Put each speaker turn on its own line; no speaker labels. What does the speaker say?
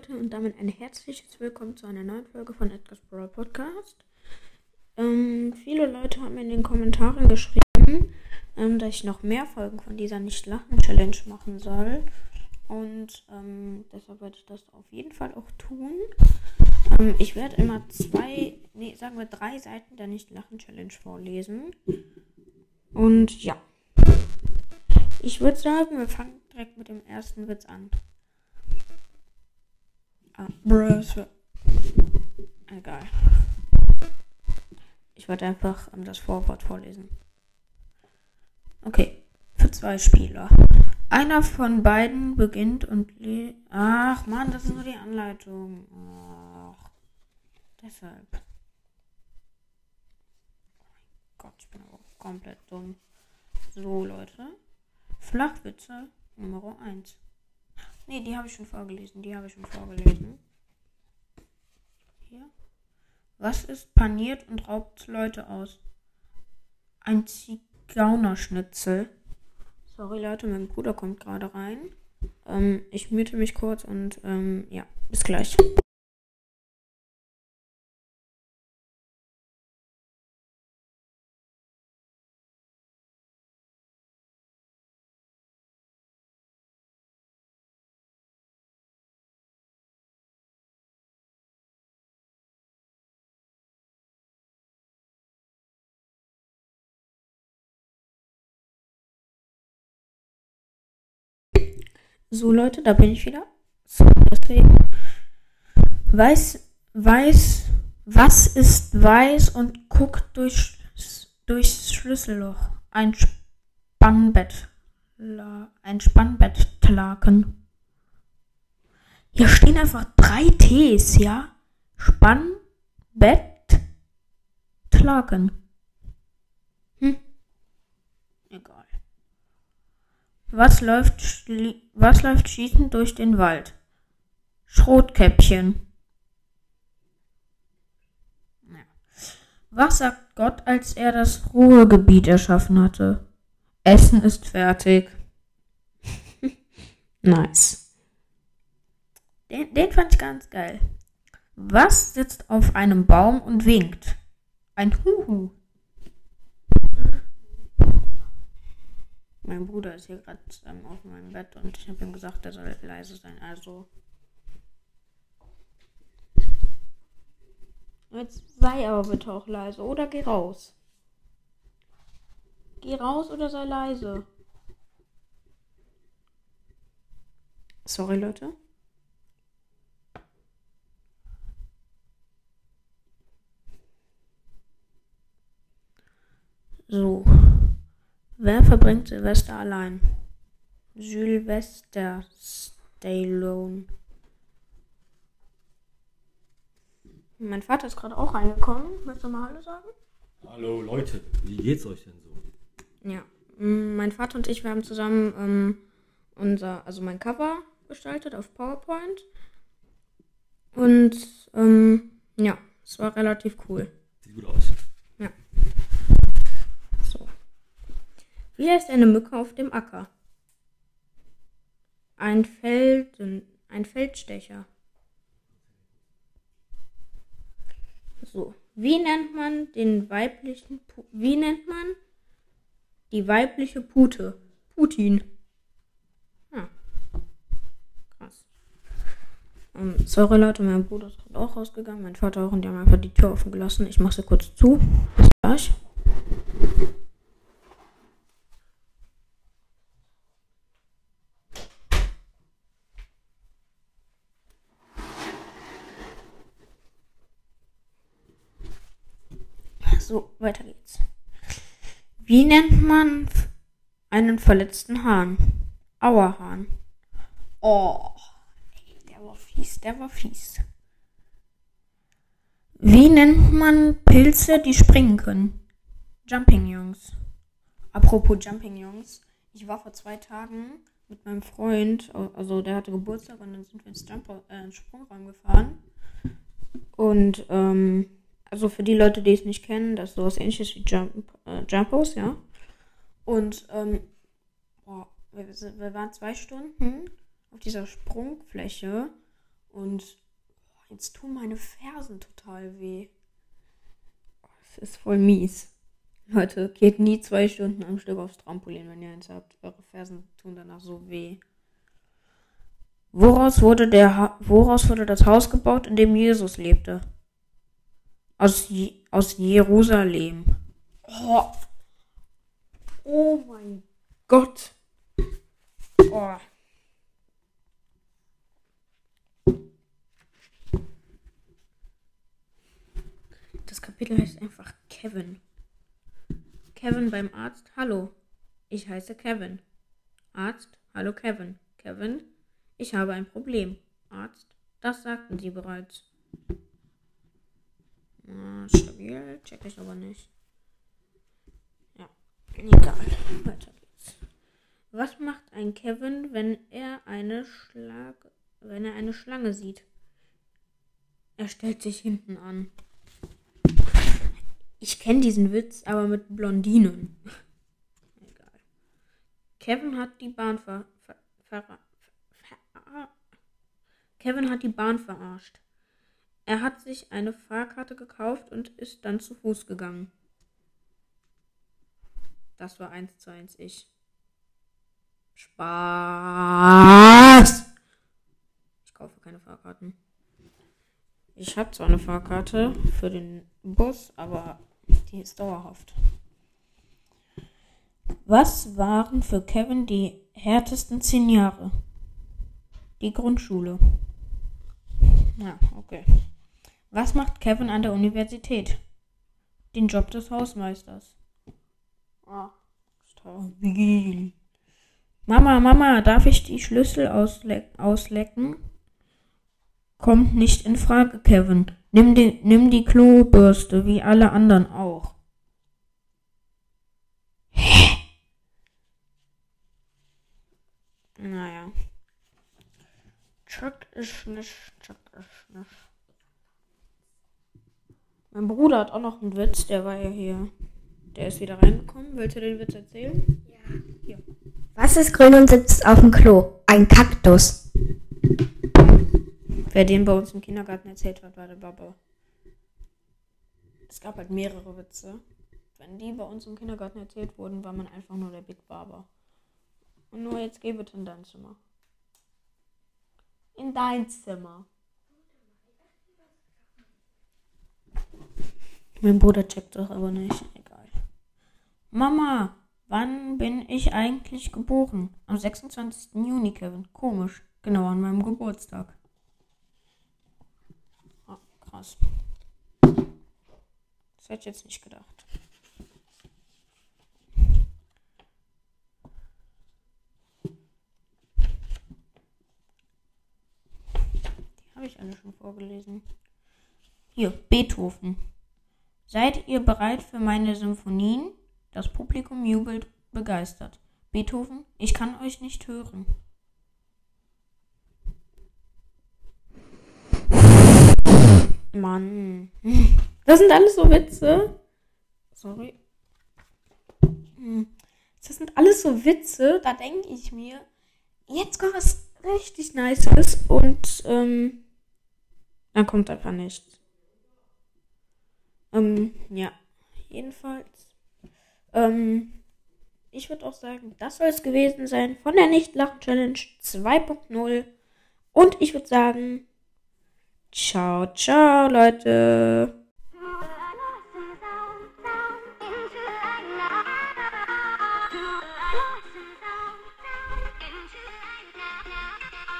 Leute und damit ein herzliches Willkommen zu einer neuen Folge von Edgar's Brawl Podcast. Ähm, viele Leute haben in den Kommentaren geschrieben, ähm, dass ich noch mehr Folgen von dieser Nicht-Lachen-Challenge machen soll. Und ähm, deshalb werde ich das auf jeden Fall auch tun. Ähm, ich werde immer zwei, nee, sagen wir drei Seiten der Nicht-Lachen-Challenge vorlesen. Und ja. Ich würde sagen, wir fangen direkt mit dem ersten Witz an. Bruh, Egal. Ich werde einfach um, das Vorwort vorlesen. Okay, für zwei Spieler. Einer von beiden beginnt und le Ach man, das ist nur die Anleitung. Ach, deshalb. Oh Gott, ich bin auch komplett dumm. So, Leute. Flachwitze Nummer 1. Ne, die habe ich schon vorgelesen. Die habe ich schon vorgelesen. Hier. Was ist paniert und raubt Leute aus? Ein Zigeunerschnitzel. Sorry Leute, mein Bruder kommt gerade rein. Ähm, ich müte mich kurz und ähm, ja, bis gleich. So Leute, da bin ich wieder. So, deswegen. Weiß, weiß, was ist weiß und guckt durch, durchs Schlüsselloch? Ein Spannbett. Ein Spannbettlaken. Hier stehen einfach drei Ts, ja? Spannbett, Tlaken. Hm. Egal. Was läuft, was läuft schießend durch den Wald? Schrotkäppchen. Was sagt Gott, als er das Ruhegebiet erschaffen hatte? Essen ist fertig. nice. Den, den fand ich ganz geil. Was sitzt auf einem Baum und winkt? Ein Huhu. Mein Bruder ist hier gerade ähm, auf meinem Bett und ich habe ihm gesagt, er soll leise sein. Also. Jetzt sei aber bitte auch leise oder geh raus. Geh raus oder sei leise. Sorry, Leute. So. Wer verbringt Silvester allein? Sylvester Stallone. Mein Vater ist gerade auch reingekommen. Willst du mal Hallo sagen?
Hallo Leute, wie geht's euch denn so?
Ja, mm, mein Vater und ich, wir haben zusammen ähm, unser, also mein Cover gestaltet auf PowerPoint. Und ähm, ja, es war relativ cool.
Sieht gut aus.
Ja. So. Wie heißt eine Mücke auf dem Acker? Ein Felden, ein Feldstecher. So. Wie nennt man den weiblichen, Pu wie nennt man die weibliche Pute? Putin. Ja. Krass. Ähm, sorry Leute, mein Bruder ist gerade auch rausgegangen, mein Vater auch und die haben einfach die Tür offen gelassen. Ich mache sie kurz zu. Bis gleich. So, weiter geht's. Wie nennt man einen verletzten Hahn? Auerhahn. Oh, der war fies, der war fies. Wie nennt man Pilze, die springen können? Jumping Jungs. Apropos Jumping Jungs, ich war vor zwei Tagen mit meinem Freund, also der hatte Geburtstag und dann sind wir ins, Jumper, äh, ins Sprungraum gefahren. Und ähm, also für die Leute, die es nicht kennen, das ist sowas ähnliches wie Jump, äh, Jumpos, ja. Und ähm, boah, wir, wir, waren zwei Stunden auf dieser Sprungfläche Und oh, jetzt tun meine Fersen total weh. Das ist voll mies. Leute, geht nie zwei Stunden am Stück aufs Trampolin, wenn ihr eins habt. Eure Fersen tun danach so weh. Woraus wurde, der ha woraus wurde das Haus gebaut, in dem Jesus lebte? Aus, aus Jerusalem. Oh. oh mein Gott. Oh. Das Kapitel heißt einfach Kevin. Kevin beim Arzt. Hallo. Ich heiße Kevin. Arzt. Hallo Kevin. Kevin. Ich habe ein Problem. Arzt. Das sagten Sie bereits. Ah, stabil. Check ich aber nicht. Ja. Egal. Weiter geht's. Was macht ein Kevin, wenn er eine Schlag wenn er eine Schlange sieht? Er stellt sich hinten an. Ich kenne diesen Witz, aber mit Blondinen. Egal. Kevin hat die Bahn ver, ver, ver, ver Kevin hat die Bahn verarscht. Er hat sich eine Fahrkarte gekauft und ist dann zu Fuß gegangen. Das war eins zu eins ich. Spaß! Ich kaufe keine Fahrkarten. Ich habe zwar eine Fahrkarte für den Bus, aber die ist dauerhaft. Was waren für Kevin die härtesten zehn Jahre? Die Grundschule. Ja, okay. Was macht Kevin an der Universität? Den Job des Hausmeisters. Ah, stabil. Mama, Mama, darf ich die Schlüssel ausle auslecken? Kommt nicht in Frage, Kevin. Nimm die, nimm die Klobürste, wie alle anderen auch. Hä? Naja. Chuck ist nicht, Chuck ist nicht. Mein Bruder hat auch noch einen Witz, der war ja hier. Der ist wieder reingekommen. Willst du den Witz erzählen? Ja.
Hier. Was ist grün und sitzt auf dem Klo? Ein Kaktus.
Wer den bei uns im Kindergarten erzählt hat, war der Baba. Es gab halt mehrere Witze. Wenn die bei uns im Kindergarten erzählt wurden, war man einfach nur der Big Baba. Und nur jetzt geh bitte in dein Zimmer. In dein Zimmer. Mein Bruder checkt doch aber nicht. Egal. Mama, wann bin ich eigentlich geboren? Am 26. Juni, Kevin. Komisch. Genau an meinem Geburtstag. Ah, krass. Das hätte ich jetzt nicht gedacht. Die habe ich alle schon vorgelesen. Hier, Beethoven. Seid ihr bereit für meine Symphonien? Das Publikum jubelt begeistert. Beethoven, ich kann euch nicht hören. Mann. Das sind alles so Witze. Sorry. Das sind alles so Witze, da denke ich mir, jetzt kommt was richtig Nices und ähm, dann kommt einfach nichts. Ähm, ja, jedenfalls. Ähm, ich würde auch sagen, das soll es gewesen sein von der Nicht-Lachen-Challenge 2.0. Und ich würde sagen, ciao, ciao, Leute.